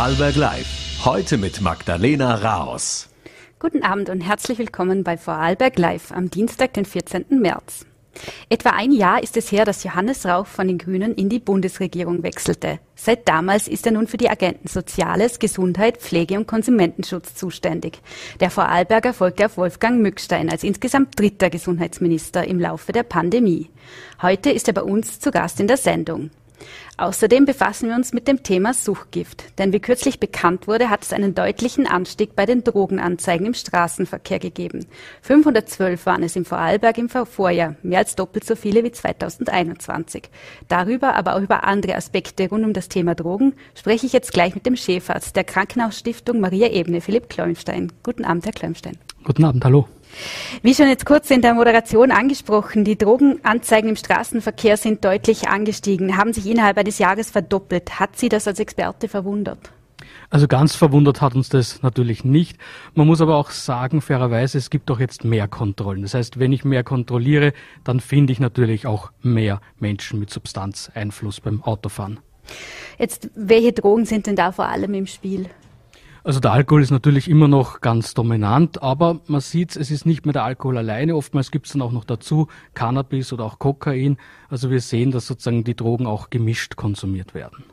Vorarlberg Live. Heute mit Magdalena Raos. Guten Abend und herzlich willkommen bei Vorarlberg Live am Dienstag, den 14. März. Etwa ein Jahr ist es her, dass Johannes Rauch von den Grünen in die Bundesregierung wechselte. Seit damals ist er nun für die Agenten Soziales, Gesundheit, Pflege und Konsumentenschutz zuständig. Der Vorarlberger folgte auf Wolfgang Mückstein als insgesamt dritter Gesundheitsminister im Laufe der Pandemie. Heute ist er bei uns zu Gast in der Sendung. Außerdem befassen wir uns mit dem Thema Suchgift. Denn wie kürzlich bekannt wurde, hat es einen deutlichen Anstieg bei den Drogenanzeigen im Straßenverkehr gegeben. 512 waren es im Vorarlberg im Vorjahr, mehr als doppelt so viele wie 2021. Darüber, aber auch über andere Aspekte rund um das Thema Drogen spreche ich jetzt gleich mit dem Chefarzt der Krankenhausstiftung Maria Ebene, Philipp Kleumstein. Guten Abend, Herr Kleumstein. Guten Abend, hallo. Wie schon jetzt kurz in der Moderation angesprochen, die Drogenanzeigen im Straßenverkehr sind deutlich angestiegen, haben sich innerhalb eines Jahres verdoppelt. Hat Sie das als Experte verwundert? Also ganz verwundert hat uns das natürlich nicht. Man muss aber auch sagen, fairerweise, es gibt doch jetzt mehr Kontrollen. Das heißt, wenn ich mehr kontrolliere, dann finde ich natürlich auch mehr Menschen mit Substanzeinfluss beim Autofahren. Jetzt, welche Drogen sind denn da vor allem im Spiel? Also der Alkohol ist natürlich immer noch ganz dominant, aber man sieht, es ist nicht mehr der Alkohol alleine. Oftmals gibt es dann auch noch dazu Cannabis oder auch Kokain. Also wir sehen, dass sozusagen die Drogen auch gemischt konsumiert werden.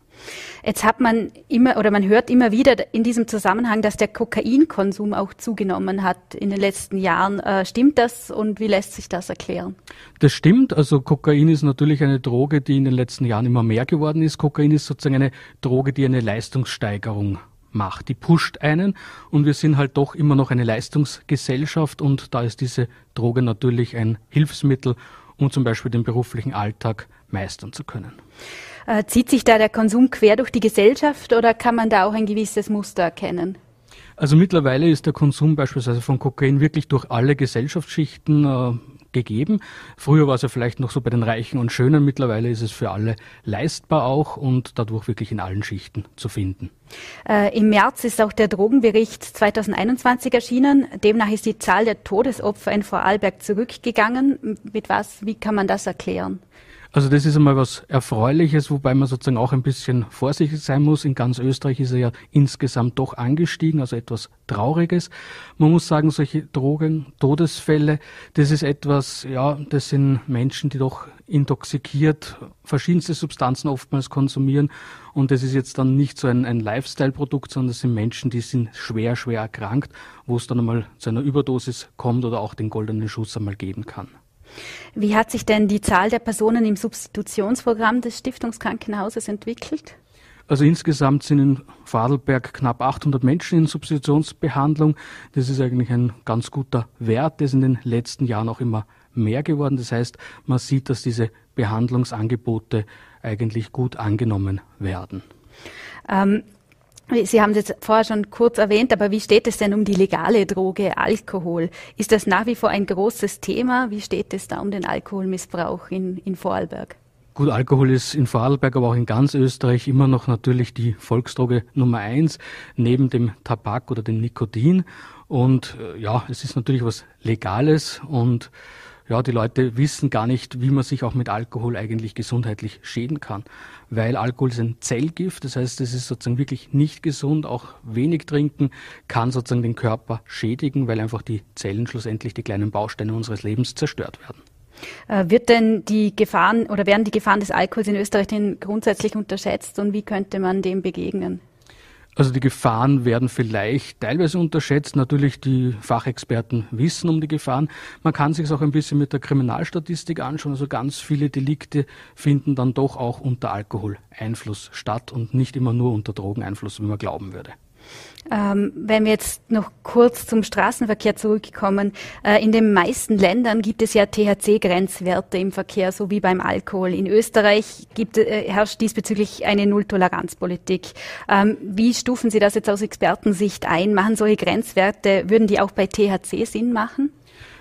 Jetzt hat man immer oder man hört immer wieder in diesem Zusammenhang, dass der Kokainkonsum auch zugenommen hat in den letzten Jahren. Äh, stimmt das und wie lässt sich das erklären? Das stimmt. Also Kokain ist natürlich eine Droge, die in den letzten Jahren immer mehr geworden ist. Kokain ist sozusagen eine Droge, die eine Leistungssteigerung macht. Die pusht einen und wir sind halt doch immer noch eine Leistungsgesellschaft und da ist diese Droge natürlich ein Hilfsmittel, um zum Beispiel den beruflichen Alltag meistern zu können. Äh, zieht sich da der Konsum quer durch die Gesellschaft oder kann man da auch ein gewisses Muster erkennen? Also mittlerweile ist der Konsum beispielsweise von Kokain wirklich durch alle Gesellschaftsschichten äh, gegeben. Früher war es ja vielleicht noch so bei den Reichen und Schönen, mittlerweile ist es für alle leistbar auch und dadurch wirklich in allen Schichten zu finden. Äh, Im März ist auch der Drogenbericht 2021 erschienen. Demnach ist die Zahl der Todesopfer in Vorarlberg zurückgegangen. Mit was, wie kann man das erklären? Also das ist einmal was Erfreuliches, wobei man sozusagen auch ein bisschen vorsichtig sein muss. In ganz Österreich ist er ja insgesamt doch angestiegen, also etwas Trauriges. Man muss sagen, solche Drogen, Todesfälle, das ist etwas, ja, das sind Menschen, die doch intoxikiert verschiedenste Substanzen oftmals konsumieren. Und das ist jetzt dann nicht so ein, ein Lifestyle-Produkt, sondern das sind Menschen, die sind schwer, schwer erkrankt, wo es dann einmal zu einer Überdosis kommt oder auch den goldenen Schuss einmal geben kann. Wie hat sich denn die Zahl der Personen im Substitutionsprogramm des Stiftungskrankenhauses entwickelt? Also insgesamt sind in Vorarlberg knapp 800 Menschen in Substitutionsbehandlung. Das ist eigentlich ein ganz guter Wert. Das ist in den letzten Jahren auch immer mehr geworden. Das heißt, man sieht, dass diese Behandlungsangebote eigentlich gut angenommen werden. Ähm, Sie haben es vorher schon kurz erwähnt, aber wie steht es denn um die legale Droge Alkohol? Ist das nach wie vor ein großes Thema? Wie steht es da um den Alkoholmissbrauch in, in Vorarlberg? Gut, Alkohol ist in Vorarlberg, aber auch in ganz Österreich immer noch natürlich die Volksdroge Nummer eins, neben dem Tabak oder dem Nikotin. Und äh, ja, es ist natürlich was Legales und ja, die Leute wissen gar nicht, wie man sich auch mit Alkohol eigentlich gesundheitlich schäden kann. Weil Alkohol ist ein Zellgift, das heißt, es ist sozusagen wirklich nicht gesund. Auch wenig trinken kann sozusagen den Körper schädigen, weil einfach die Zellen schlussendlich die kleinen Bausteine unseres Lebens zerstört werden. Äh, wird denn die Gefahren oder werden die Gefahren des Alkohols in Österreich denn grundsätzlich unterschätzt und wie könnte man dem begegnen? Also die Gefahren werden vielleicht teilweise unterschätzt. Natürlich die Fachexperten wissen um die Gefahren. Man kann sich es auch ein bisschen mit der Kriminalstatistik anschauen. Also ganz viele Delikte finden dann doch auch unter Alkoholeinfluss statt und nicht immer nur unter Drogeneinfluss, wie man glauben würde. Ähm, wenn wir jetzt noch kurz zum Straßenverkehr zurückkommen, äh, in den meisten Ländern gibt es ja THC-Grenzwerte im Verkehr, so wie beim Alkohol. In Österreich gibt, äh, herrscht diesbezüglich eine Nulltoleranzpolitik. Ähm, wie stufen Sie das jetzt aus Expertensicht ein? Machen solche Grenzwerte, würden die auch bei THC Sinn machen?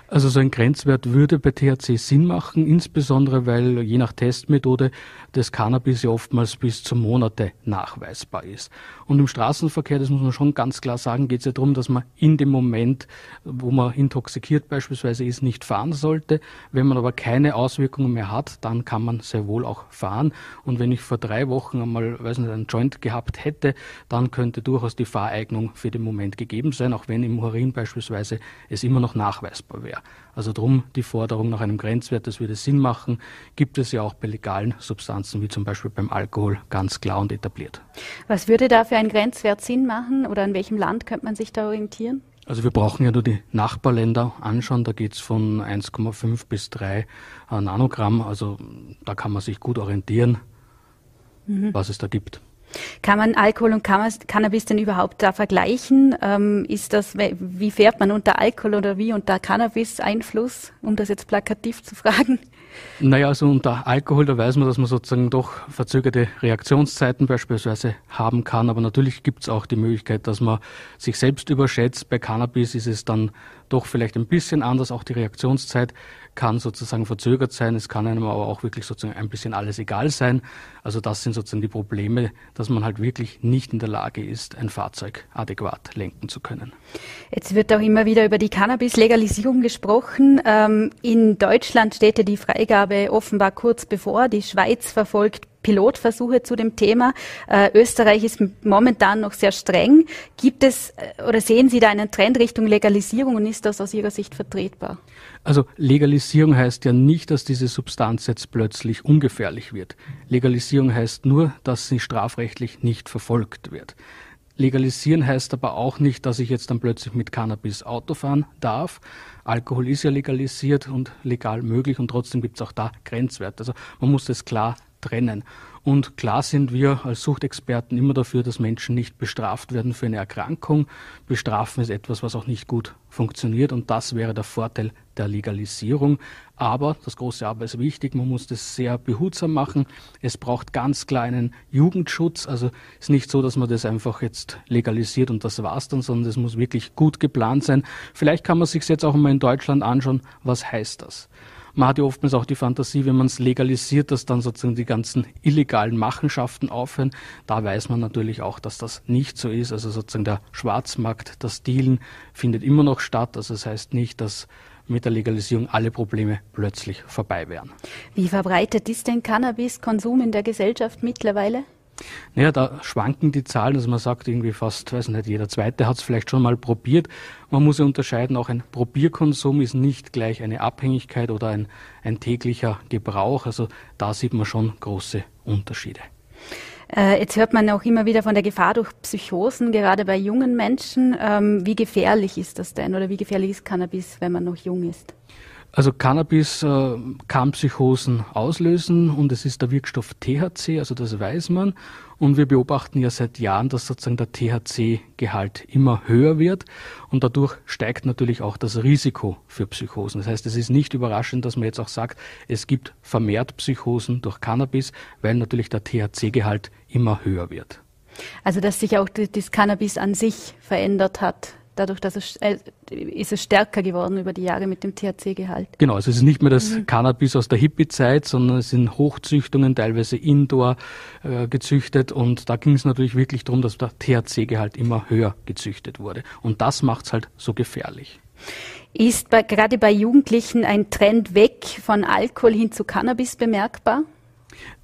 Also so ein Grenzwert würde bei THC Sinn machen, insbesondere weil je nach Testmethode das Cannabis ja oftmals bis zu Monate nachweisbar ist. Und im Straßenverkehr, das muss man schon ganz klar sagen, geht es ja darum, dass man in dem Moment, wo man intoxikiert beispielsweise ist, nicht fahren sollte. Wenn man aber keine Auswirkungen mehr hat, dann kann man sehr wohl auch fahren. Und wenn ich vor drei Wochen einmal, weiß nicht, einen Joint gehabt hätte, dann könnte durchaus die Fahreignung für den Moment gegeben sein, auch wenn im Urin beispielsweise es immer noch nachweisbar wäre. Also drum die Forderung nach einem Grenzwert, das würde Sinn machen, gibt es ja auch bei legalen Substanzen wie zum Beispiel beim Alkohol ganz klar und etabliert. Was würde da für ein Grenzwert Sinn machen oder in welchem Land könnte man sich da orientieren? Also wir brauchen ja nur die Nachbarländer anschauen, da geht es von 1,5 bis 3 äh, Nanogramm, also da kann man sich gut orientieren, mhm. was es da gibt. Kann man Alkohol und Cannabis denn überhaupt da vergleichen? Ähm, ist das, wie fährt man unter Alkohol oder wie unter Cannabis Einfluss, um das jetzt plakativ zu fragen? Naja, also unter Alkohol, da weiß man, dass man sozusagen doch verzögerte Reaktionszeiten beispielsweise haben kann. Aber natürlich gibt es auch die Möglichkeit, dass man sich selbst überschätzt. Bei Cannabis ist es dann doch vielleicht ein bisschen anders. Auch die Reaktionszeit kann sozusagen verzögert sein. Es kann einem aber auch wirklich sozusagen ein bisschen alles egal sein. Also das sind sozusagen die Probleme, dass man halt wirklich nicht in der Lage ist, ein Fahrzeug adäquat lenken zu können. Jetzt wird auch immer wieder über die Cannabis-Legalisierung gesprochen. Ähm, in Deutschland steht ja die Freigabe offenbar kurz bevor. Die Schweiz verfolgt Pilotversuche zu dem Thema. Äh, Österreich ist momentan noch sehr streng. Gibt es äh, oder sehen Sie da einen Trend Richtung Legalisierung und ist das aus Ihrer Sicht vertretbar? Also Legalisierung heißt ja nicht, dass diese Substanz jetzt plötzlich ungefährlich wird. Legalisierung heißt nur, dass sie strafrechtlich nicht verfolgt wird. Legalisieren heißt aber auch nicht, dass ich jetzt dann plötzlich mit Cannabis Auto fahren darf. Alkohol ist ja legalisiert und legal möglich und trotzdem gibt es auch da Grenzwerte. Also man muss das klar trennen. Und klar sind wir als Suchtexperten immer dafür, dass Menschen nicht bestraft werden für eine Erkrankung. Bestrafen ist etwas, was auch nicht gut funktioniert und das wäre der Vorteil der Legalisierung. Aber das große Aber ist wichtig, man muss das sehr behutsam machen. Es braucht ganz klar einen Jugendschutz. Also es ist nicht so, dass man das einfach jetzt legalisiert und das war's dann, sondern es muss wirklich gut geplant sein. Vielleicht kann man sich jetzt auch mal in Deutschland anschauen, was heißt das? Man hat ja oftmals auch die Fantasie, wenn man es legalisiert, dass dann sozusagen die ganzen illegalen Machenschaften aufhören. Da weiß man natürlich auch, dass das nicht so ist. Also sozusagen der Schwarzmarkt, das Dealen findet immer noch statt. Also das heißt nicht, dass mit der Legalisierung alle Probleme plötzlich vorbei wären. Wie verbreitet ist denn Cannabiskonsum in der Gesellschaft mittlerweile? Naja, da schwanken die Zahlen, also man sagt irgendwie fast, weiß nicht, jeder Zweite hat es vielleicht schon mal probiert. Man muss ja unterscheiden, auch ein Probierkonsum ist nicht gleich eine Abhängigkeit oder ein, ein täglicher Gebrauch. Also da sieht man schon große Unterschiede. Äh, jetzt hört man auch immer wieder von der Gefahr durch Psychosen, gerade bei jungen Menschen. Ähm, wie gefährlich ist das denn oder wie gefährlich ist Cannabis, wenn man noch jung ist? Also Cannabis äh, kann Psychosen auslösen und es ist der Wirkstoff THC, also das weiß man. Und wir beobachten ja seit Jahren, dass sozusagen der THC-Gehalt immer höher wird und dadurch steigt natürlich auch das Risiko für Psychosen. Das heißt, es ist nicht überraschend, dass man jetzt auch sagt, es gibt vermehrt Psychosen durch Cannabis, weil natürlich der THC-Gehalt immer höher wird. Also dass sich auch das Cannabis an sich verändert hat dadurch, dass es, äh, ist es stärker geworden über die Jahre mit dem THC-Gehalt. Genau, also es ist nicht mehr das mhm. Cannabis aus der Hippie-Zeit, sondern es sind Hochzüchtungen, teilweise indoor äh, gezüchtet und da ging es natürlich wirklich darum, dass der THC-Gehalt immer höher gezüchtet wurde und das macht es halt so gefährlich. Ist bei, gerade bei Jugendlichen ein Trend weg von Alkohol hin zu Cannabis bemerkbar?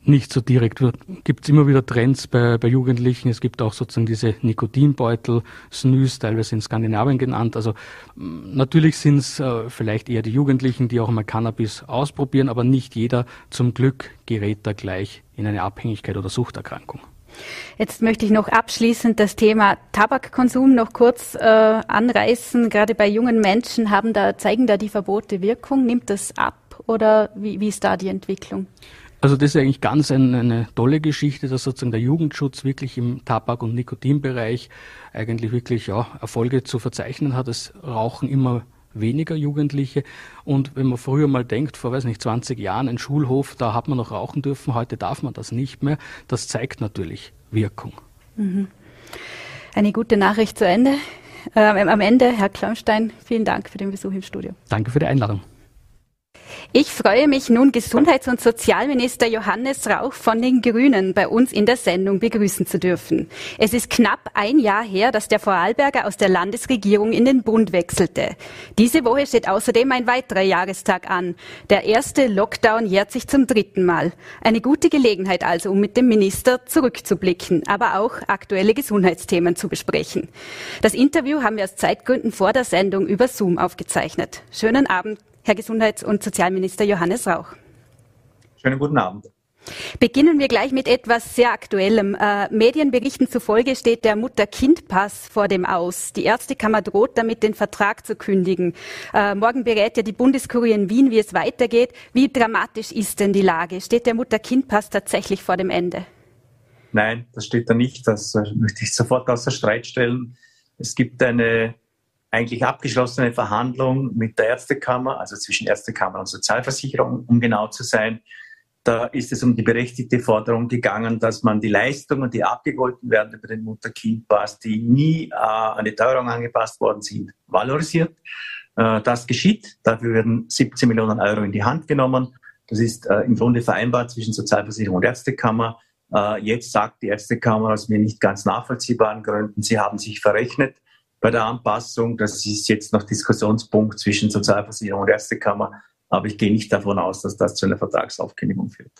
Nicht so direkt. Gibt es immer wieder Trends bei, bei Jugendlichen. Es gibt auch sozusagen diese Nikotinbeutel, Snus, teilweise in Skandinavien genannt. Also natürlich sind es äh, vielleicht eher die Jugendlichen, die auch mal Cannabis ausprobieren, aber nicht jeder zum Glück gerät da gleich in eine Abhängigkeit oder Suchterkrankung. Jetzt möchte ich noch abschließend das Thema Tabakkonsum noch kurz äh, anreißen. Gerade bei jungen Menschen haben da, zeigen da die Verbote Wirkung. Nimmt das ab oder wie, wie ist da die Entwicklung? Also das ist eigentlich ganz ein, eine tolle Geschichte, dass sozusagen der Jugendschutz wirklich im Tabak- und Nikotinbereich eigentlich wirklich ja, Erfolge zu verzeichnen hat. Es rauchen immer weniger Jugendliche. Und wenn man früher mal denkt, vor weiß nicht 20 Jahren, ein Schulhof, da hat man noch rauchen dürfen, heute darf man das nicht mehr. Das zeigt natürlich Wirkung. Mhm. Eine gute Nachricht zu Ende. äh, am Ende, Herr Klaumstein, vielen Dank für den Besuch im Studio. Danke für die Einladung. Ich freue mich nun, Gesundheits- und Sozialminister Johannes Rauch von den Grünen bei uns in der Sendung begrüßen zu dürfen. Es ist knapp ein Jahr her, dass der Vorarlberger aus der Landesregierung in den Bund wechselte. Diese Woche steht außerdem ein weiterer Jahrestag an. Der erste Lockdown jährt sich zum dritten Mal. Eine gute Gelegenheit also, um mit dem Minister zurückzublicken, aber auch aktuelle Gesundheitsthemen zu besprechen. Das Interview haben wir aus Zeitgründen vor der Sendung über Zoom aufgezeichnet. Schönen Abend. Herr Gesundheits- und Sozialminister Johannes Rauch. Schönen guten Abend. Beginnen wir gleich mit etwas sehr Aktuellem. Äh, Medienberichten zufolge steht der Mutter-Kind-Pass vor dem Aus. Die Ärztekammer droht damit, den Vertrag zu kündigen. Äh, morgen berät ja die Bundeskurie in Wien, wie es weitergeht. Wie dramatisch ist denn die Lage? Steht der Mutter-Kind-Pass tatsächlich vor dem Ende? Nein, das steht da nicht. Das äh, möchte ich sofort außer Streit stellen. Es gibt eine eigentlich abgeschlossene Verhandlung mit der Ärztekammer, also zwischen Ärztekammer und Sozialversicherung, um genau zu sein. Da ist es um die berechtigte Forderung gegangen, dass man die Leistungen, die abgegolten werden über den Mutter-Kind-Pass, die nie äh, an die Teuerung angepasst worden sind, valorisiert. Äh, das geschieht. Dafür werden 17 Millionen Euro in die Hand genommen. Das ist äh, im Grunde vereinbart zwischen Sozialversicherung und Ärztekammer. Äh, jetzt sagt die Ärztekammer aus mir nicht ganz nachvollziehbaren Gründen, sie haben sich verrechnet bei der Anpassung. Das ist jetzt noch Diskussionspunkt zwischen Sozialversicherung und Ärztekammer. Aber ich gehe nicht davon aus, dass das zu einer Vertragsaufkündigung führt.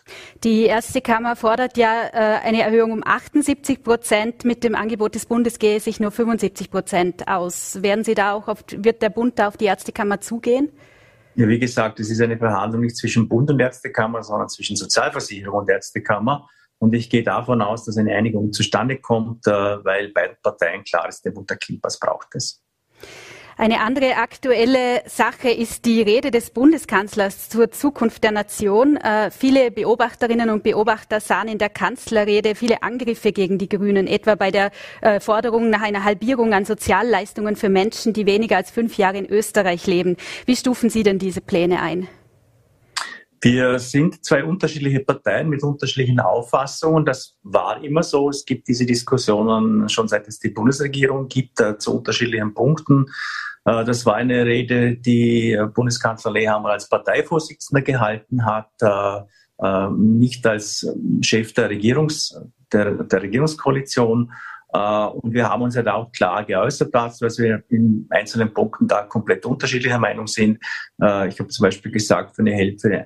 Die Ärztekammer fordert ja äh, eine Erhöhung um 78 Prozent. Mit dem Angebot des Bundes gehe sich nur 75 Prozent aus. Werden Sie da auch auf, wird der Bund da auf die Ärztekammer zugehen? Ja, wie gesagt, es ist eine Verhandlung nicht zwischen Bund und Ärztekammer, sondern zwischen Sozialversicherung und Ärztekammer. Und ich gehe davon aus, dass eine Einigung zustande kommt, äh, weil beiden Parteien klar ist, der Mutter-Kind-Pass braucht es. Eine andere aktuelle Sache ist die Rede des Bundeskanzlers zur Zukunft der Nation. Äh, viele Beobachterinnen und Beobachter sahen in der Kanzlerrede viele Angriffe gegen die Grünen, etwa bei der äh, Forderung nach einer Halbierung an Sozialleistungen für Menschen, die weniger als fünf Jahre in Österreich leben. Wie stufen Sie denn diese Pläne ein? Wir sind zwei unterschiedliche Parteien mit unterschiedlichen Auffassungen. Das war immer so. Es gibt diese Diskussionen schon seit es die Bundesregierung gibt äh, zu unterschiedlichen Punkten. Äh, das war eine Rede, die Bundeskanzler Lehammer als Parteivorsitzender gehalten hat, äh, äh nicht als Chef der, Regierungs, der, der Regierungskoalition. Äh, und wir haben uns ja da auch klar geäußert dazu, dass wir in einzelnen Punkten da komplett unterschiedlicher Meinung sind. Äh, ich habe zum Beispiel gesagt, für eine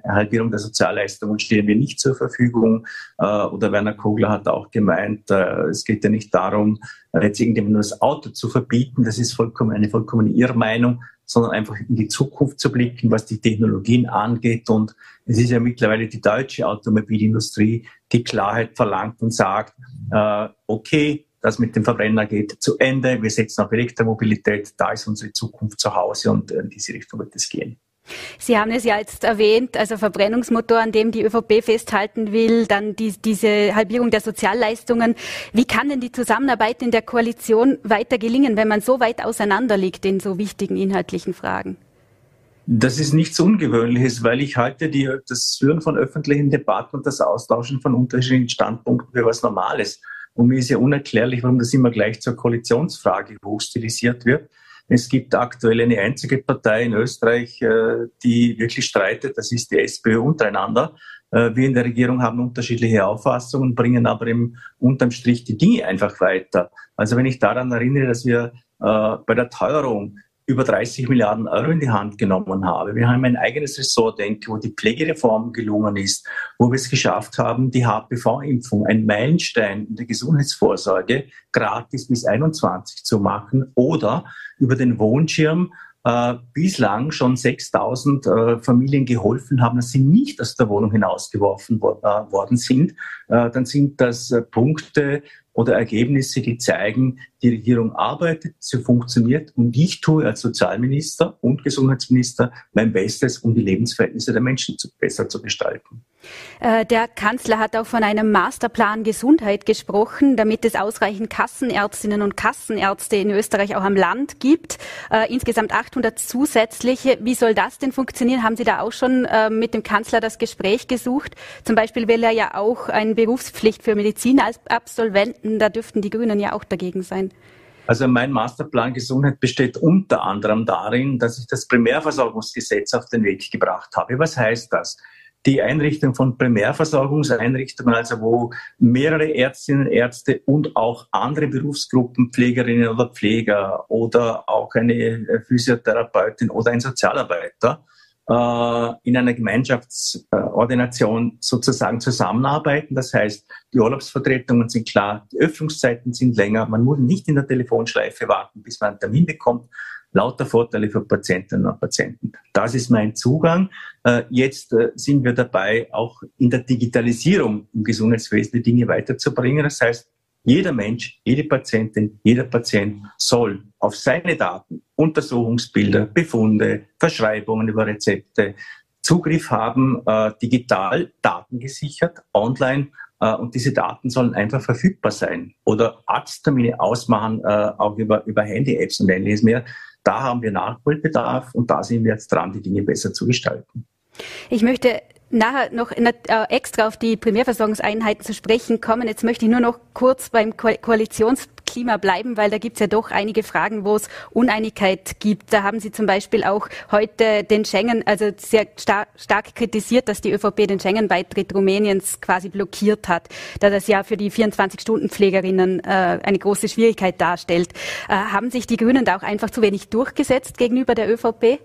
Halbierung der Sozialleistungen stehen wir nicht zur Verfügung. Äh, oder Werner Kogler hat auch gemeint, es geht ja nicht darum, jetzt irgendjemand nur das Auto zu verbieten. Das ist vollkommen eine vollkommen Irrmeinung sondern einfach in die Zukunft zu blicken, was die Technologien angeht. Und es ist ja mittlerweile die deutsche Automobilindustrie, die Klarheit verlangt und sagt, äh, okay, das mit dem Verbrenner geht zu Ende. Wir setzen auf Elektromobilität. Da ist unsere Zukunft zu Hause und in diese Richtung wird es gehen. Sie haben es ja jetzt erwähnt, also Verbrennungsmotor, an dem die ÖVP festhalten will, dann die, diese Halbierung der Sozialleistungen. Wie kann denn die Zusammenarbeit in der Koalition weiter gelingen, wenn man so weit auseinander liegt in so wichtigen inhaltlichen Fragen? Das ist nichts Ungewöhnliches, weil ich halte die, das Führen von öffentlichen Debatten und das Austauschen von unterschiedlichen Standpunkten für was Normales. Und mir ist ja unerklärlich, warum das immer gleich zur Koalitionsfrage hochstilisiert wird. Es gibt aktuell eine einzige Partei in Österreich, äh, die wirklich streitet, das ist die SPÖ untereinander. Äh, wir in der Regierung haben unterschiedliche Auffassungen, bringen aber im, unterm Strich die Dinge einfach weiter. Also wenn ich daran erinnere, dass wir äh, bei der Teuerung über 30 Milliarden Euro in die Hand genommen habe. Wir haben ein eigenes Ressort, denke, wo die Pflegereform gelungen ist, wo wir es geschafft haben, die HPV-Impfung, ein Meilenstein in der Gesundheitsvorsorge, gratis bis 21 zu machen oder über den Wohnschirm äh, bislang schon 6000 äh, Familien geholfen haben, dass sie nicht aus der Wohnung hinausgeworfen wo, äh, worden sind, äh, dann sind das äh, Punkte, oder Ergebnisse, die zeigen, die Regierung arbeitet, sie funktioniert und ich tue als Sozialminister und Gesundheitsminister mein Bestes, um die Lebensverhältnisse der Menschen zu, besser zu gestalten. Äh, der Kanzler hat auch von einem Masterplan Gesundheit gesprochen, damit es ausreichend Kassenärztinnen und Kassenärzte in Österreich auch am Land gibt. Äh, insgesamt 800 zusätzliche. Wie soll das denn funktionieren? Haben Sie da auch schon äh, mit dem Kanzler das Gespräch gesucht? Zum Beispiel will er ja auch eine Berufspflicht für Medizinabsolventen. Da dürften die Grünen ja auch dagegen sein. Also mein Masterplan Gesundheit besteht unter anderem darin, dass ich das Primärversorgungsgesetz auf den Weg gebracht habe. Was heißt das? Die Einrichtung von Primärversorgungseinrichtungen, also wo mehrere Ärztinnen, Ärzte und auch andere Berufsgruppen, Pflegerinnen oder Pfleger oder auch eine Physiotherapeutin oder ein Sozialarbeiter in einer Gemeinschaftsordination sozusagen zusammenarbeiten. Das heißt, die Urlaubsvertretungen sind klar, die Öffnungszeiten sind länger, man muss nicht in der Telefonschleife warten, bis man einen Termin bekommt. Lauter Vorteile für Patientinnen und Patienten. Das ist mein Zugang. Äh, jetzt äh, sind wir dabei, auch in der Digitalisierung im Gesundheitswesen die Dinge weiterzubringen. Das heißt, jeder Mensch, jede Patientin, jeder Patient soll auf seine Daten, Untersuchungsbilder, Befunde, Verschreibungen über Rezepte Zugriff haben, äh, digital, datengesichert, online äh, und diese Daten sollen einfach verfügbar sein. Oder Arzttermine ausmachen, äh, auch über, über Handy-Apps und ähnliches mehr. Da haben wir Nachholbedarf und da sind wir jetzt dran, die Dinge besser zu gestalten. Ich möchte nachher noch äh, extra auf die Primärversorgungseinheiten zu sprechen kommen. Jetzt möchte ich nur noch kurz beim Ko Koalitionsklima bleiben, weil da gibt es ja doch einige Fragen, wo es Uneinigkeit gibt. Da haben Sie zum Beispiel auch heute den Schengen, also sehr star stark kritisiert, dass die ÖVP den Schengen-Beitritt Rumäniens quasi blockiert hat, da das ja für die 24-Stunden-Pflegerinnen äh, eine große Schwierigkeit darstellt. Äh, haben sich die Grünen da auch einfach zu wenig durchgesetzt gegenüber der ÖVP?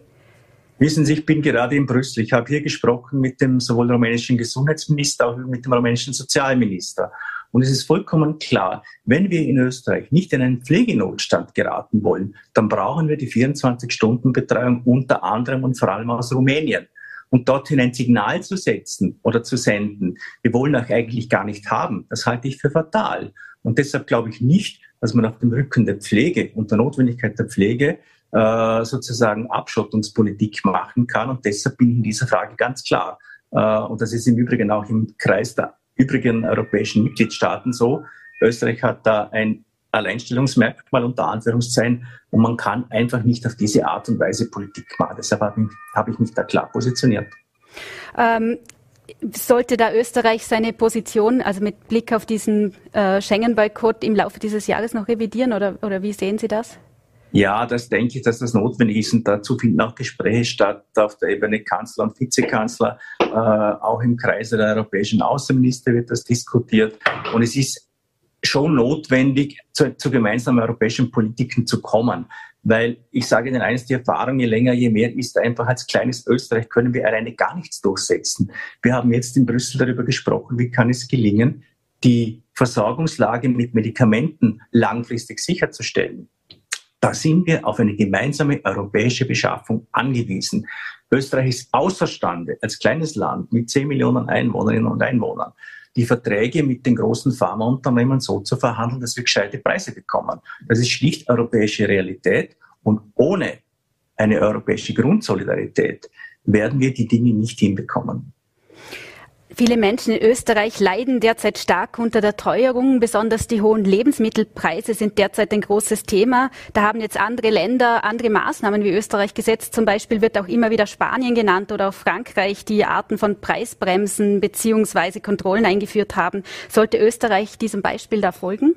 Wissen Sie, ich bin gerade in Brüssel. Ich habe hier gesprochen mit dem sowohl rumänischen Gesundheitsminister als auch mit dem rumänischen Sozialminister. Und es ist vollkommen klar, wenn wir in Österreich nicht in einen Pflegenotstand geraten wollen, dann brauchen wir die 24-Stunden-Betreuung unter anderem und vor allem aus Rumänien. Und dorthin ein Signal zu setzen oder zu senden, wir wollen euch eigentlich gar nicht haben, das halte ich für fatal. Und deshalb glaube ich nicht, dass man auf dem Rücken der Pflege und der Notwendigkeit der Pflege äh, sozusagen Abschottungspolitik machen kann. Und deshalb bin ich in dieser Frage ganz klar. Äh, und das ist im Übrigen auch im Kreis der übrigen europäischen Mitgliedstaaten so. Österreich hat da ein Alleinstellungsmerkmal unter Anführungszeichen und man kann einfach nicht auf diese Art und Weise Politik machen. Deshalb habe ich, mich da klar positioniert. Ähm, sollte da Österreich seine Position, also mit Blick auf diesen äh, Schengen-Boykott im Laufe dieses Jahres noch revidieren oder, oder wie sehen Sie das? Ja, das denke ich, dass das notwendig ist und dazu finden auch Gespräche statt auf der Ebene Kanzler und Vizekanzler. Äh, auch im Kreise der europäischen Außenminister wird das diskutiert und es ist schon notwendig, zu, zu gemeinsamen europäischen Politiken zu kommen. Weil ich sage Ihnen eines, die Erfahrung, je länger, je mehr ist einfach als kleines Österreich können wir alleine gar nichts durchsetzen. Wir haben jetzt in Brüssel darüber gesprochen, wie kann es gelingen, die Versorgungslage mit Medikamenten langfristig sicherzustellen. Da sind wir auf eine gemeinsame europäische Beschaffung angewiesen. Österreich ist außerstande, als kleines Land mit 10 Millionen Einwohnerinnen und Einwohnern, die Verträge mit den großen Pharmaunternehmen so zu verhandeln, dass wir gescheite Preise bekommen. Das ist schlicht europäische Realität und ohne eine europäische Grundsolidarität werden wir die Dinge nicht hinbekommen. Viele Menschen in Österreich leiden derzeit stark unter der Teuerung. Besonders die hohen Lebensmittelpreise sind derzeit ein großes Thema. Da haben jetzt andere Länder andere Maßnahmen wie Österreich gesetzt. Zum Beispiel wird auch immer wieder Spanien genannt oder auch Frankreich, die Arten von Preisbremsen beziehungsweise Kontrollen eingeführt haben. Sollte Österreich diesem Beispiel da folgen?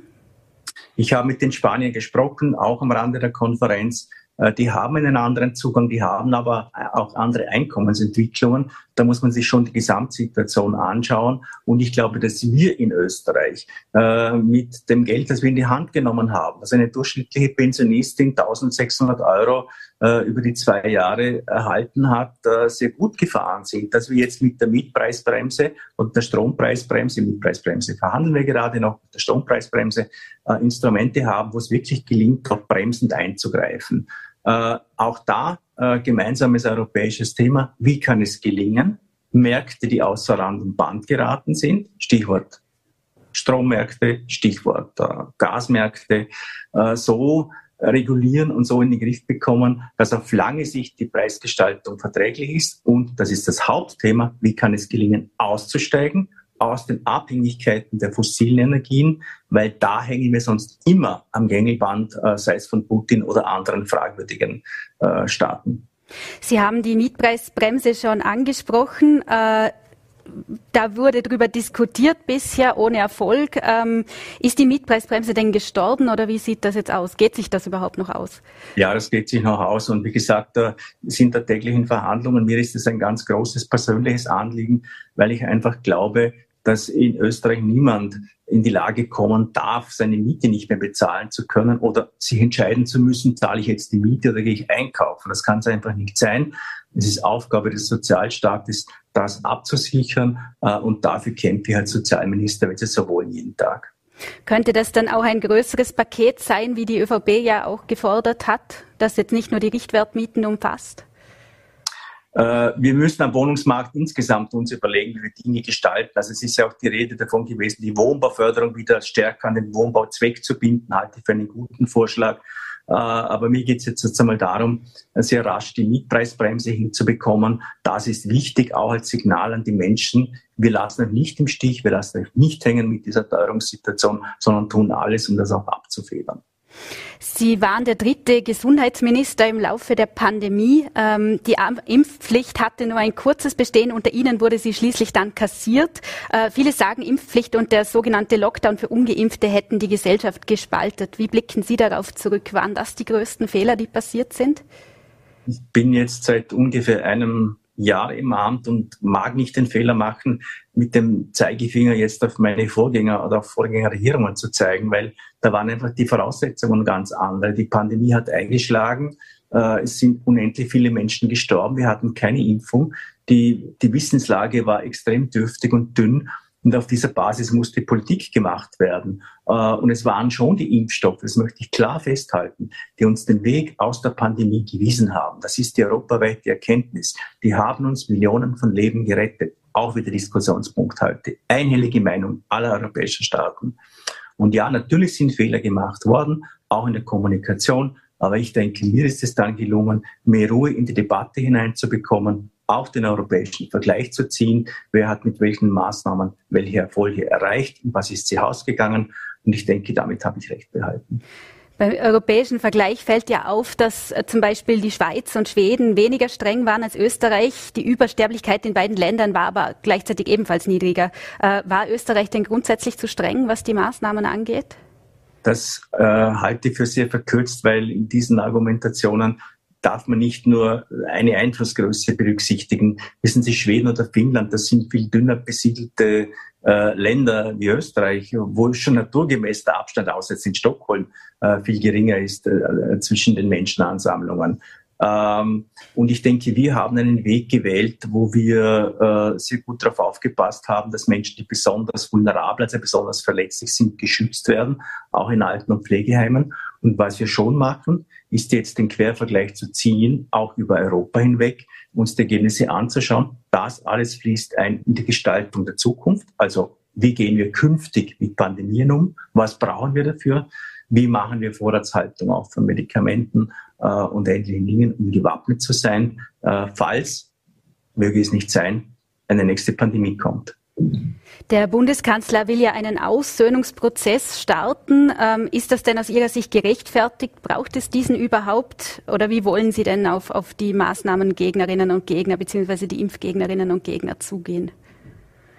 Ich habe mit den Spaniern gesprochen, auch am Rande der Konferenz. Äh, die haben einen anderen Zugang, die haben aber auch andere Einkommensentwicklungen. Da muss man sich schon die Gesamtsituation anschauen. Und ich glaube, dass wir in Österreich äh, mit dem Geld, das wir in die Hand genommen haben, also eine durchschnittliche Pensionistin 1600 Euro äh, über die zwei Jahre erhalten hat, äh, sehr gut gefahren sind. Dass wir jetzt mit der Mietpreisbremse und der Strompreisbremse, Mietpreisbremse verhandeln wir gerade noch, mit der Strompreisbremse äh, Instrumente haben, wo es wirklich gelingt, auch bremsend einzugreifen. Äh, auch da äh, gemeinsames europäisches Thema. Wie kann es gelingen, Märkte, die außer Rand und Band geraten sind, Stichwort Strommärkte, Stichwort äh, Gasmärkte, äh, so regulieren und so in den Griff bekommen, dass auf lange Sicht die Preisgestaltung verträglich ist. Und das ist das Hauptthema, wie kann es gelingen, auszusteigen aus den Abhängigkeiten der fossilen Energien, weil da hängen wir sonst immer am Gängelband, äh, sei es von Putin oder anderen fragwürdigen äh, Staaten. Sie haben die Mietpreisbremse schon angesprochen. Äh, da wurde darüber diskutiert bisher ohne Erfolg. Ähm, ist die Mietpreisbremse denn gestorben oder wie sieht das jetzt aus? Geht sich das überhaupt noch aus? Ja, das geht sich noch aus. Und wie gesagt, da sind da täglichen Verhandlungen. Mir ist es ein ganz großes persönliches Anliegen, weil ich einfach glaube, dass in Österreich niemand in die Lage kommen darf, seine Miete nicht mehr bezahlen zu können oder sich entscheiden zu müssen, zahle ich jetzt die Miete oder gehe ich einkaufen. Das kann es einfach nicht sein. Es ist Aufgabe des Sozialstaates, das abzusichern äh, und dafür kämpfe ich als Sozialminister, Sie so wollen, jeden Tag. Könnte das dann auch ein größeres Paket sein, wie die ÖVP ja auch gefordert hat, das jetzt nicht nur die Richtwertmieten umfasst? Äh, wir müssen am Wohnungsmarkt insgesamt uns überlegen, wie wir Dinge gestalten. Also es ist ja auch die Rede davon gewesen, die Wohnbauförderung wieder stärker an den Wohnbauzweck zu binden, halte ich für einen guten Vorschlag. Äh, aber mir geht es jetzt, jetzt einmal darum, sehr rasch die Mietpreisbremse hinzubekommen. Das ist wichtig, auch als Signal an die Menschen. Wir lassen euch nicht im Stich, wir lassen euch nicht hängen mit dieser Teuerungssituation, sondern tun alles, um das auch abzufedern. Sie waren der dritte Gesundheitsminister im Laufe der Pandemie. Ähm, die Impfpflicht hatte nur ein kurzes Bestehen. Unter Ihnen wurde sie schließlich dann kassiert. Äh, viele sagen, Impfpflicht und der sogenannte Lockdown für Ungeimpfte hätten die Gesellschaft gespaltet. Wie blicken Sie darauf zurück? Waren das die größten Fehler, die passiert sind? Ich bin jetzt seit ungefähr einem Jahr im Amt und mag nicht den Fehler machen, mit dem Zeigefinger jetzt auf meine Vorgänger oder auf Vorgängerregierungen zu zeigen, weil da waren einfach die Voraussetzungen ganz andere. Die Pandemie hat eingeschlagen, äh, es sind unendlich viele Menschen gestorben, wir hatten keine Impfung, die, die Wissenslage war extrem dürftig und dünn und auf dieser Basis musste Politik gemacht werden. Äh, und es waren schon die Impfstoffe, das möchte ich klar festhalten, die uns den Weg aus der Pandemie gewiesen haben. Das ist die europaweite Erkenntnis. Die haben uns Millionen von Leben gerettet. Auch wieder Diskussionspunkt heute. Einhellige Meinung aller europäischen Staaten. Und ja, natürlich sind Fehler gemacht worden, auch in der Kommunikation. Aber ich denke, mir ist es dann gelungen, mehr Ruhe in die Debatte hineinzubekommen, auch den europäischen Vergleich zu ziehen. Wer hat mit welchen Maßnahmen welche Erfolge erreicht und was ist sie ausgegangen? Und ich denke, damit habe ich recht behalten. Beim europäischen Vergleich fällt ja auf, dass äh, zum Beispiel die Schweiz und Schweden weniger streng waren als Österreich. Die Übersterblichkeit in beiden Ländern war aber gleichzeitig ebenfalls niedriger. Äh, war Österreich denn grundsätzlich zu streng, was die Maßnahmen angeht? Das äh, halte ich für sehr verkürzt, weil in diesen Argumentationen darf man nicht nur eine Einflussgröße berücksichtigen. Wissen Sie, Schweden oder Finnland, das sind viel dünner besiedelte äh, Länder wie Österreich, wo schon naturgemäß der Abstand, außer jetzt in Stockholm, äh, viel geringer ist äh, zwischen den Menschenansammlungen. Ähm, und ich denke, wir haben einen Weg gewählt, wo wir äh, sehr gut darauf aufgepasst haben, dass Menschen, die besonders vulnerabel, also besonders verletzlich sind, geschützt werden, auch in Alten- und Pflegeheimen. Und was wir schon machen, ist jetzt den Quervergleich zu ziehen, auch über Europa hinweg, uns die Ergebnisse anzuschauen. Das alles fließt ein in die Gestaltung der Zukunft. Also wie gehen wir künftig mit Pandemien um? Was brauchen wir dafür? Wie machen wir Vorratshaltung auch von Medikamenten äh, und ähnlichen Dingen, um gewappnet zu sein, äh, falls, möge es nicht sein, eine nächste Pandemie kommt. Der Bundeskanzler will ja einen Aussöhnungsprozess starten. Ähm, ist das denn aus Ihrer Sicht gerechtfertigt? Braucht es diesen überhaupt? Oder wie wollen Sie denn auf, auf die Maßnahmen Gegnerinnen und Gegner beziehungsweise die Impfgegnerinnen und Gegner zugehen?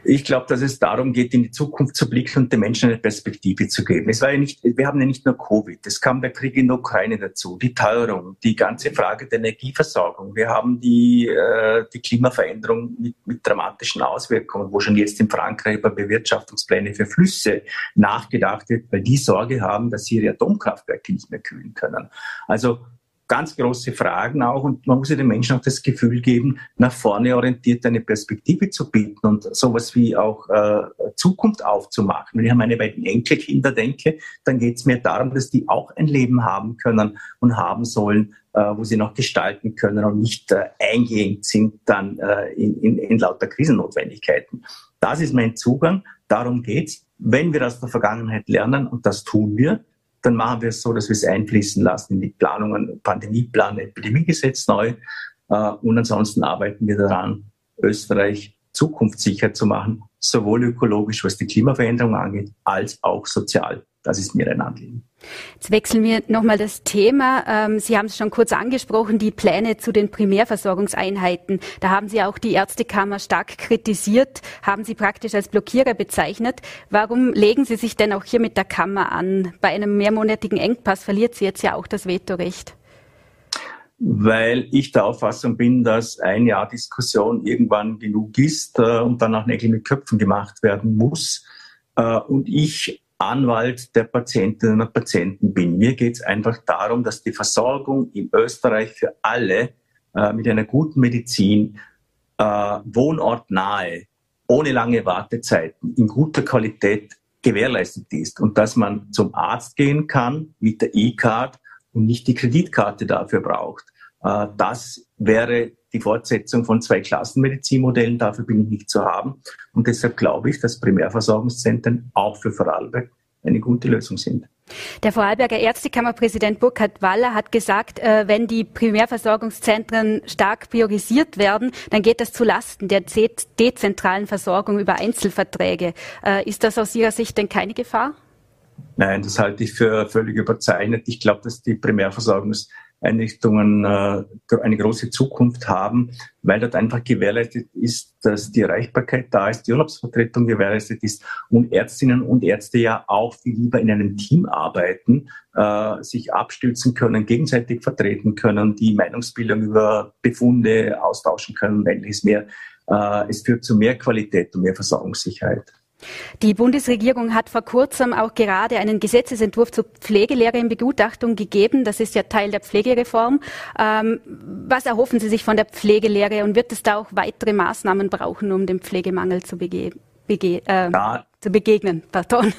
Ich glaube, dass es darum geht, in die Zukunft zu blicken und den Menschen eine Perspektive zu geben. Es war ja nicht, wir haben ja nicht nur Covid, es kam der Krieg in der Ukraine dazu, die Teuerung, die ganze Frage der Energieversorgung. Wir haben die, äh, die Klimaveränderung mit, mit dramatischen Auswirkungen, wo schon jetzt in Frankreich über Bewirtschaftungspläne für Flüsse nachgedacht wird, weil die Sorge haben, dass sie ihre Atomkraftwerke nicht mehr kühlen können. Also ganz große Fragen auch und man muss ja den Menschen auch das Gefühl geben, nach vorne orientiert eine Perspektive zu bieten und sowas wie auch äh, Zukunft aufzumachen. Wenn ich an meine beiden Enkelkinder denke, dann geht es mir darum, dass die auch ein Leben haben können und haben sollen, äh, wo sie noch gestalten können und nicht äh, eingehend sind dann äh, in, in, in lauter Krisennotwendigkeiten. Das ist mein Zugang, darum geht's. Wenn wir aus der Vergangenheit lernen, und das tun wir, dann machen wir es so, dass wir es einfließen lassen in die Planungen, Pandemieplan, Epidemiegesetz neu. Äh, und ansonsten arbeiten wir daran, Österreich zukunftssicher zu machen, sowohl ökologisch, was die Klimaveränderung angeht, als auch sozial Das ist mir ein Anliegen. Jetzt wechseln wir nochmal das Thema. Ähm, Sie haben es schon kurz angesprochen, die Pläne zu den Primärversorgungseinheiten. Da haben Sie auch die Ärztekammer stark kritisiert, haben Sie praktisch als Blockierer bezeichnet. Warum legen Sie sich denn auch hier mit der Kammer an? Bei einem mehrmonatigen Engpass verliert sie jetzt ja auch das Vetorecht weil ich der Auffassung bin, dass ein Jahr Diskussion irgendwann genug ist äh, und dann auch Nägel mit Köpfen gemacht werden muss. Äh, und ich Anwalt der Patientinnen und Patienten bin. Mir geht es einfach darum, dass die Versorgung in Österreich für alle äh, mit einer guten Medizin äh, wohnortnahe, ohne lange Wartezeiten, in guter Qualität gewährleistet ist und dass man zum Arzt gehen kann mit der E-Card und nicht die Kreditkarte dafür braucht. Äh, das wäre die Fortsetzung von zwei Klassenmedizinmodellen. Dafür bin ich nicht zu haben. Und deshalb glaube ich, dass Primärversorgungszentren auch für Vorarlberg eine gute Lösung sind. Der Vorarlberger Ärztekammerpräsident Burkhard Waller hat gesagt, äh, wenn die Primärversorgungszentren stark priorisiert werden, dann geht das zulasten der dezentralen Versorgung über Einzelverträge. Äh, ist das aus Ihrer Sicht denn keine Gefahr? Nein, das halte ich für völlig überzeichnet. Ich glaube, dass die Primärversorgungseinrichtungen äh, eine große Zukunft haben, weil dort einfach gewährleistet ist, dass die Erreichbarkeit da ist, die Urlaubsvertretung gewährleistet ist und Ärztinnen und Ärzte ja auch viel lieber in einem Team arbeiten, äh, sich abstützen können, gegenseitig vertreten können, die Meinungsbildung über Befunde austauschen können und ähnliches mehr. Äh, es führt zu mehr Qualität und mehr Versorgungssicherheit. Die Bundesregierung hat vor kurzem auch gerade einen Gesetzesentwurf zur Pflegelehre in Begutachtung gegeben. Das ist ja Teil der Pflegereform. Ähm, was erhoffen Sie sich von der Pflegelehre und wird es da auch weitere Maßnahmen brauchen, um dem Pflegemangel zu, bege bege äh, zu begegnen? Pardon.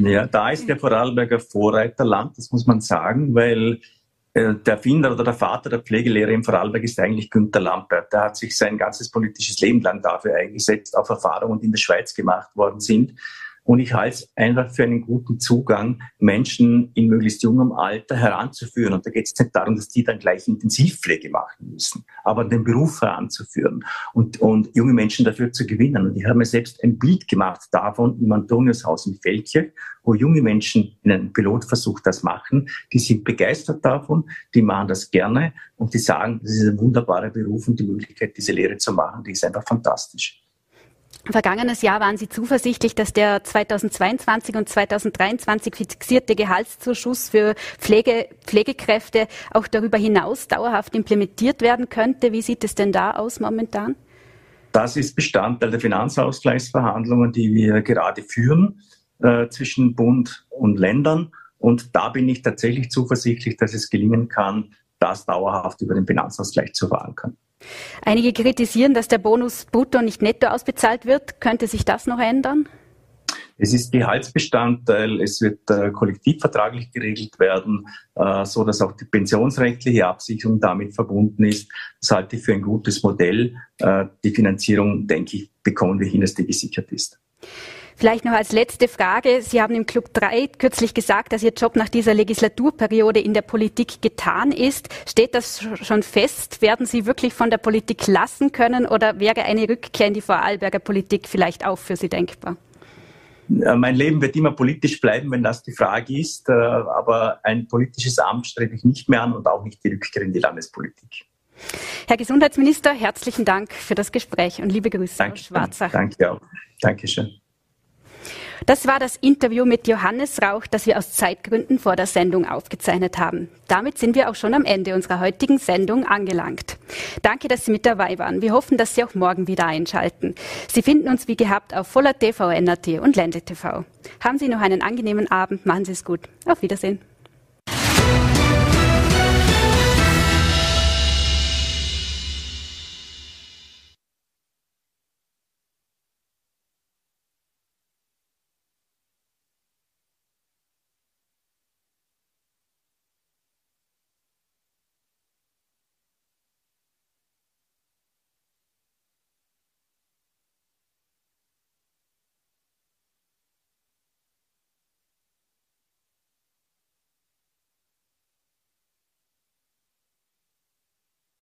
Ja, da ist der Vorarlberger Vorreiterland, das muss man sagen, weil der Erfinder oder der Vater der Pflegelehre im Vorarlberg ist eigentlich Günter Lampert. Der hat sich sein ganzes politisches Leben lang dafür eingesetzt, auf Erfahrungen, die in der Schweiz gemacht worden sind. Und ich halte es einfach für einen guten Zugang, Menschen in möglichst jungem Alter heranzuführen. Und da geht es nicht darum, dass die dann gleich Intensivpflege machen müssen, aber den Beruf heranzuführen und, und junge Menschen dafür zu gewinnen. Und ich habe mir selbst ein Bild gemacht davon im Antoniushaus in Feldkirch, wo junge Menschen in einem Pilotversuch das machen. Die sind begeistert davon, die machen das gerne und die sagen, das ist ein wunderbarer Beruf und die Möglichkeit, diese Lehre zu machen, die ist einfach fantastisch. Vergangenes Jahr waren Sie zuversichtlich, dass der 2022 und 2023 fixierte Gehaltszuschuss für Pflege, Pflegekräfte auch darüber hinaus dauerhaft implementiert werden könnte. Wie sieht es denn da aus momentan? Das ist Bestandteil der Finanzausgleichsverhandlungen, die wir gerade führen äh, zwischen Bund und Ländern. Und da bin ich tatsächlich zuversichtlich, dass es gelingen kann, das dauerhaft über den Finanzausgleich zu verankern. Einige kritisieren, dass der Bonus brutto nicht netto ausbezahlt wird. Könnte sich das noch ändern? Es ist Gehaltsbestandteil, es wird äh, kollektivvertraglich geregelt werden, äh, so dass auch die pensionsrechtliche Absicherung damit verbunden ist. Das halte ich für ein gutes Modell. Äh, die Finanzierung, denke ich, bekommen wir hin, dass die gesichert ist. Vielleicht noch als letzte Frage. Sie haben im Club 3 kürzlich gesagt, dass Ihr Job nach dieser Legislaturperiode in der Politik getan ist. Steht das schon fest? Werden Sie wirklich von der Politik lassen können oder wäre eine Rückkehr in die Vorarlberger Politik vielleicht auch für Sie denkbar? Mein Leben wird immer politisch bleiben, wenn das die Frage ist. Äh, aber ein politisches Amt strebe ich nicht mehr an und auch nicht die Rückkehr in die Landespolitik. Herr Gesundheitsminister, herzlichen Dank für das Gespräch und liebe Grüße Danke, aus Schwarzach. Danke auch. Dankeschön. Das war das Interview mit Johannes Rauch, das wir aus Zeitgründen vor der Sendung aufgezeichnet haben. Damit sind wir auch schon am Ende unserer heutigen Sendung angelangt. Danke, dass Sie mit dabei waren. Wir hoffen, dass Sie auch morgen wieder einschalten. Sie finden uns wie gehabt auf Voller TV, NRT und Ländle TV. Haben Sie noch einen angenehmen Abend. Machen Sie es gut. Auf Wiedersehen.